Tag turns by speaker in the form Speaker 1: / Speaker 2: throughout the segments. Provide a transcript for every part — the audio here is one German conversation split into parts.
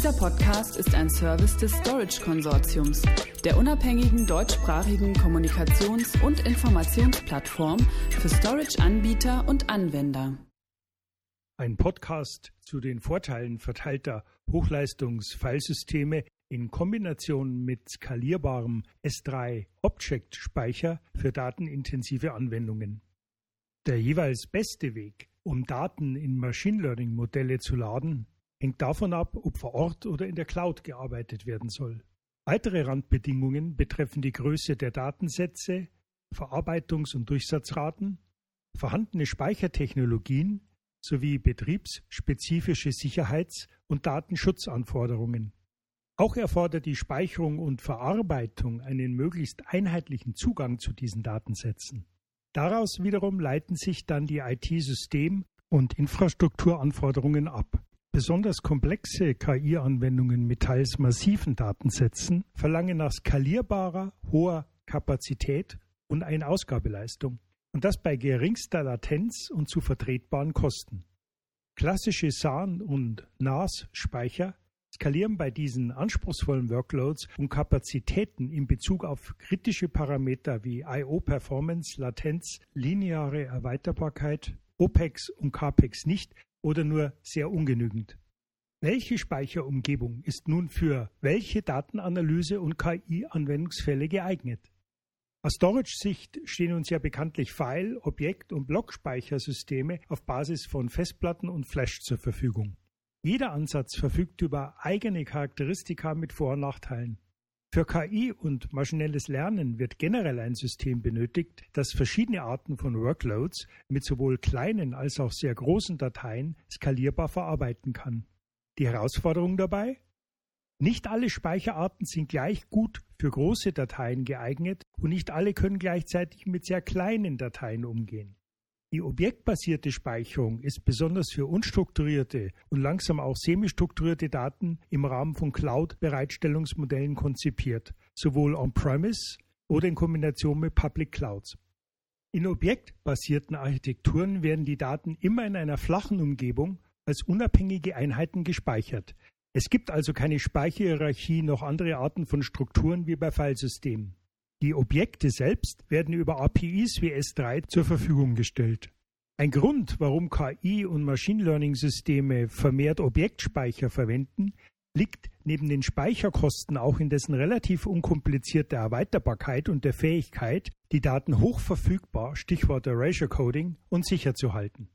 Speaker 1: Dieser Podcast ist ein Service des Storage Konsortiums, der unabhängigen deutschsprachigen Kommunikations- und Informationsplattform für Storage-Anbieter und Anwender.
Speaker 2: Ein Podcast zu den Vorteilen verteilter Hochleistungs-Filesysteme in Kombination mit skalierbarem S3 Object Speicher für datenintensive Anwendungen. Der jeweils beste Weg, um Daten in Machine Learning Modelle zu laden, hängt davon ab, ob vor Ort oder in der Cloud gearbeitet werden soll. Weitere Randbedingungen betreffen die Größe der Datensätze, Verarbeitungs- und Durchsatzraten, vorhandene Speichertechnologien sowie betriebsspezifische Sicherheits- und Datenschutzanforderungen. Auch erfordert die Speicherung und Verarbeitung einen möglichst einheitlichen Zugang zu diesen Datensätzen. Daraus wiederum leiten sich dann die IT-System- und Infrastrukturanforderungen ab. Besonders komplexe KI-Anwendungen mit teils massiven Datensätzen verlangen nach skalierbarer, hoher Kapazität und Ein-Ausgabeleistung. Und das bei geringster Latenz und zu vertretbaren Kosten. Klassische SAN- und NAS-Speicher skalieren bei diesen anspruchsvollen Workloads um Kapazitäten in Bezug auf kritische Parameter wie IO-Performance, Latenz, lineare Erweiterbarkeit, OPEX und CAPEX nicht oder nur sehr ungenügend. Welche Speicherumgebung ist nun für welche Datenanalyse und KI-Anwendungsfälle geeignet? Aus Storage-Sicht stehen uns ja bekanntlich File-, Objekt- und Blockspeichersysteme auf Basis von Festplatten und Flash zur Verfügung. Jeder Ansatz verfügt über eigene Charakteristika mit Vor- und Nachteilen. Für KI und maschinelles Lernen wird generell ein System benötigt, das verschiedene Arten von Workloads mit sowohl kleinen als auch sehr großen Dateien skalierbar verarbeiten kann. Die Herausforderung dabei? Nicht alle Speicherarten sind gleich gut für große Dateien geeignet und nicht alle können gleichzeitig mit sehr kleinen Dateien umgehen. Die objektbasierte Speicherung ist besonders für unstrukturierte und langsam auch semi-strukturierte Daten im Rahmen von Cloud-Bereitstellungsmodellen konzipiert, sowohl on-premise oder in Kombination mit Public Clouds. In objektbasierten Architekturen werden die Daten immer in einer flachen Umgebung als unabhängige Einheiten gespeichert. Es gibt also keine Speicherhierarchie noch andere Arten von Strukturen wie bei Filesystemen. Die Objekte selbst werden über APIs wie S3 zur Verfügung gestellt. Ein Grund, warum KI und Machine Learning Systeme vermehrt Objektspeicher verwenden, liegt neben den Speicherkosten auch in dessen relativ unkomplizierter Erweiterbarkeit und der Fähigkeit, die Daten hochverfügbar, Stichwort Erasure Coding, und sicher zu halten.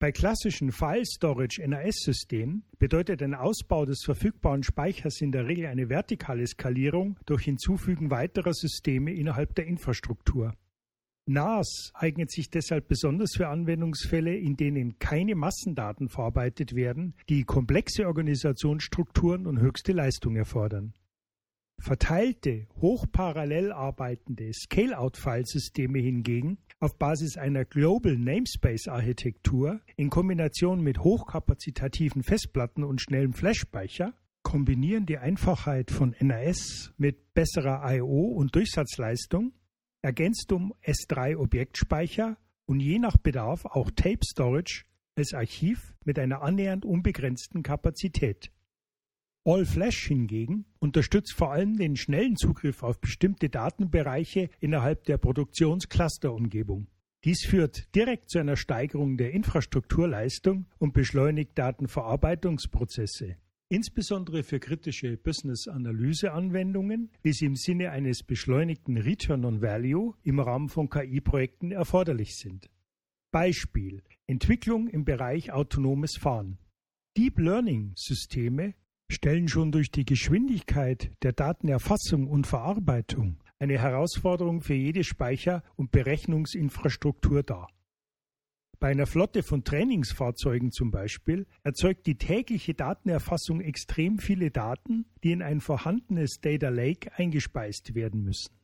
Speaker 2: Bei klassischen File Storage NAS-Systemen bedeutet ein Ausbau des verfügbaren Speichers in der Regel eine vertikale Skalierung durch Hinzufügen weiterer Systeme innerhalb der Infrastruktur. NAS eignet sich deshalb besonders für Anwendungsfälle, in denen keine Massendaten verarbeitet werden, die komplexe Organisationsstrukturen und höchste Leistung erfordern. Verteilte, hochparallel arbeitende Scale-out-Filesysteme hingegen auf Basis einer Global Namespace-Architektur in Kombination mit hochkapazitativen Festplatten und schnellem Flashspeicher kombinieren die Einfachheit von NAS mit besserer I/O und Durchsatzleistung, ergänzt um S3 Objektspeicher und je nach Bedarf auch Tape Storage als Archiv mit einer annähernd unbegrenzten Kapazität. All Flash hingegen unterstützt vor allem den schnellen Zugriff auf bestimmte Datenbereiche innerhalb der Produktionscluster-Umgebung. Dies führt direkt zu einer Steigerung der Infrastrukturleistung und beschleunigt Datenverarbeitungsprozesse. Insbesondere für kritische Business-Analyse-Anwendungen, wie sie im Sinne eines beschleunigten Return on Value im Rahmen von KI-Projekten erforderlich sind. Beispiel Entwicklung im Bereich autonomes Fahren. Deep Learning-Systeme stellen schon durch die Geschwindigkeit der Datenerfassung und Verarbeitung eine Herausforderung für jede Speicher- und Berechnungsinfrastruktur dar. Bei einer Flotte von Trainingsfahrzeugen zum Beispiel erzeugt die tägliche Datenerfassung extrem viele Daten, die in ein vorhandenes Data Lake eingespeist werden müssen.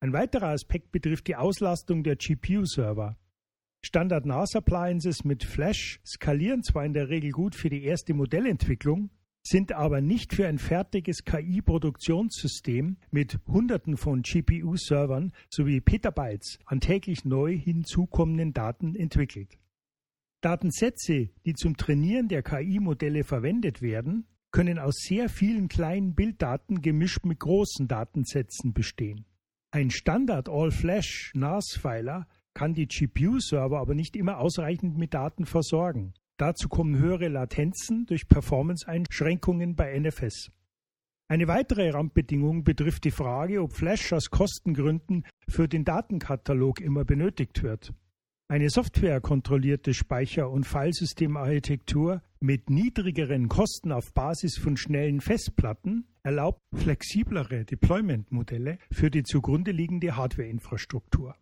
Speaker 2: Ein weiterer Aspekt betrifft die Auslastung der GPU-Server. Standard NAS-Appliances mit Flash skalieren zwar in der Regel gut für die erste Modellentwicklung, sind aber nicht für ein fertiges KI-Produktionssystem mit Hunderten von GPU-Servern sowie Petabytes an täglich neu hinzukommenden Daten entwickelt. Datensätze, die zum Trainieren der KI-Modelle verwendet werden, können aus sehr vielen kleinen Bilddaten gemischt mit großen Datensätzen bestehen. Ein Standard All-Flash NAS-Filer kann die GPU-Server aber nicht immer ausreichend mit Daten versorgen. Dazu kommen höhere Latenzen durch Performance-Einschränkungen bei NFS. Eine weitere Randbedingung betrifft die Frage, ob Flash aus Kostengründen für den Datenkatalog immer benötigt wird. Eine softwarekontrollierte Speicher- und Filesystemarchitektur mit niedrigeren Kosten auf Basis von schnellen Festplatten erlaubt flexiblere Deployment-Modelle für die zugrunde liegende Hardwareinfrastruktur.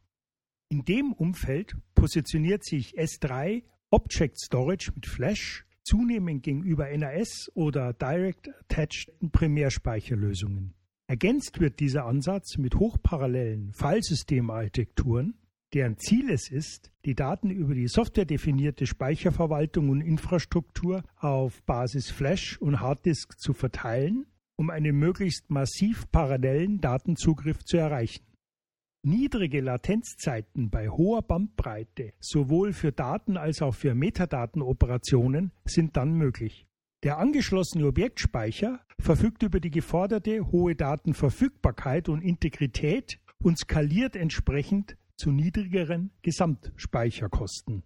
Speaker 2: In dem Umfeld positioniert sich S3 Object Storage mit Flash zunehmend gegenüber NAS oder Direct Attached Primärspeicherlösungen. Ergänzt wird dieser Ansatz mit hochparallelen Filesystemarchitekturen, deren Ziel es ist, die Daten über die softwaredefinierte Speicherverwaltung und Infrastruktur auf Basis Flash und Harddisk zu verteilen, um einen möglichst massiv parallelen Datenzugriff zu erreichen. Niedrige Latenzzeiten bei hoher Bandbreite sowohl für Daten als auch für Metadatenoperationen sind dann möglich. Der angeschlossene Objektspeicher verfügt über die geforderte hohe Datenverfügbarkeit und Integrität und skaliert entsprechend zu niedrigeren Gesamtspeicherkosten.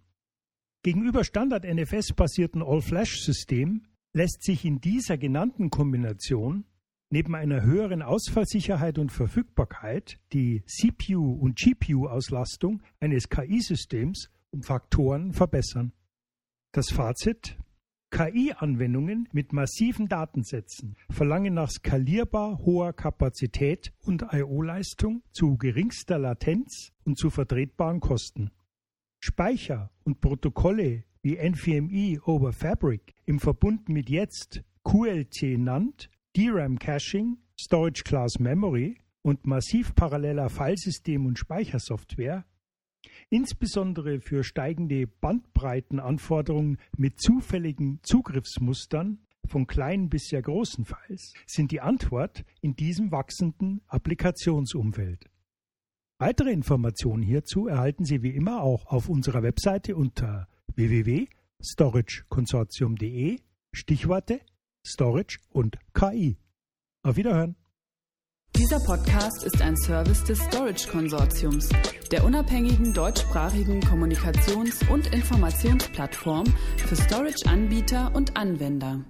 Speaker 2: Gegenüber Standard-NFS-basierten All-Flash-Systemen lässt sich in dieser genannten Kombination neben einer höheren Ausfallsicherheit und Verfügbarkeit die CPU- und GPU-Auslastung eines KI-Systems um Faktoren verbessern. Das Fazit KI-Anwendungen mit massiven Datensätzen verlangen nach skalierbar hoher Kapazität und I/O-Leistung zu geringster Latenz und zu vertretbaren Kosten. Speicher und Protokolle wie NVMe over Fabric im Verbund mit jetzt QLT NAND, DRAM Caching, Storage Class Memory und massiv paralleler Filesystem und Speichersoftware Insbesondere für steigende Bandbreitenanforderungen mit zufälligen Zugriffsmustern von kleinen bis sehr großen Files sind die Antwort in diesem wachsenden Applikationsumfeld. Weitere Informationen hierzu erhalten Sie wie immer auch auf unserer Webseite unter www.storageconsortium.de Stichworte Storage und KI. Auf Wiederhören!
Speaker 1: Dieser Podcast ist ein Service des Storage Konsortiums, der unabhängigen deutschsprachigen Kommunikations- und Informationsplattform für Storage-Anbieter und Anwender.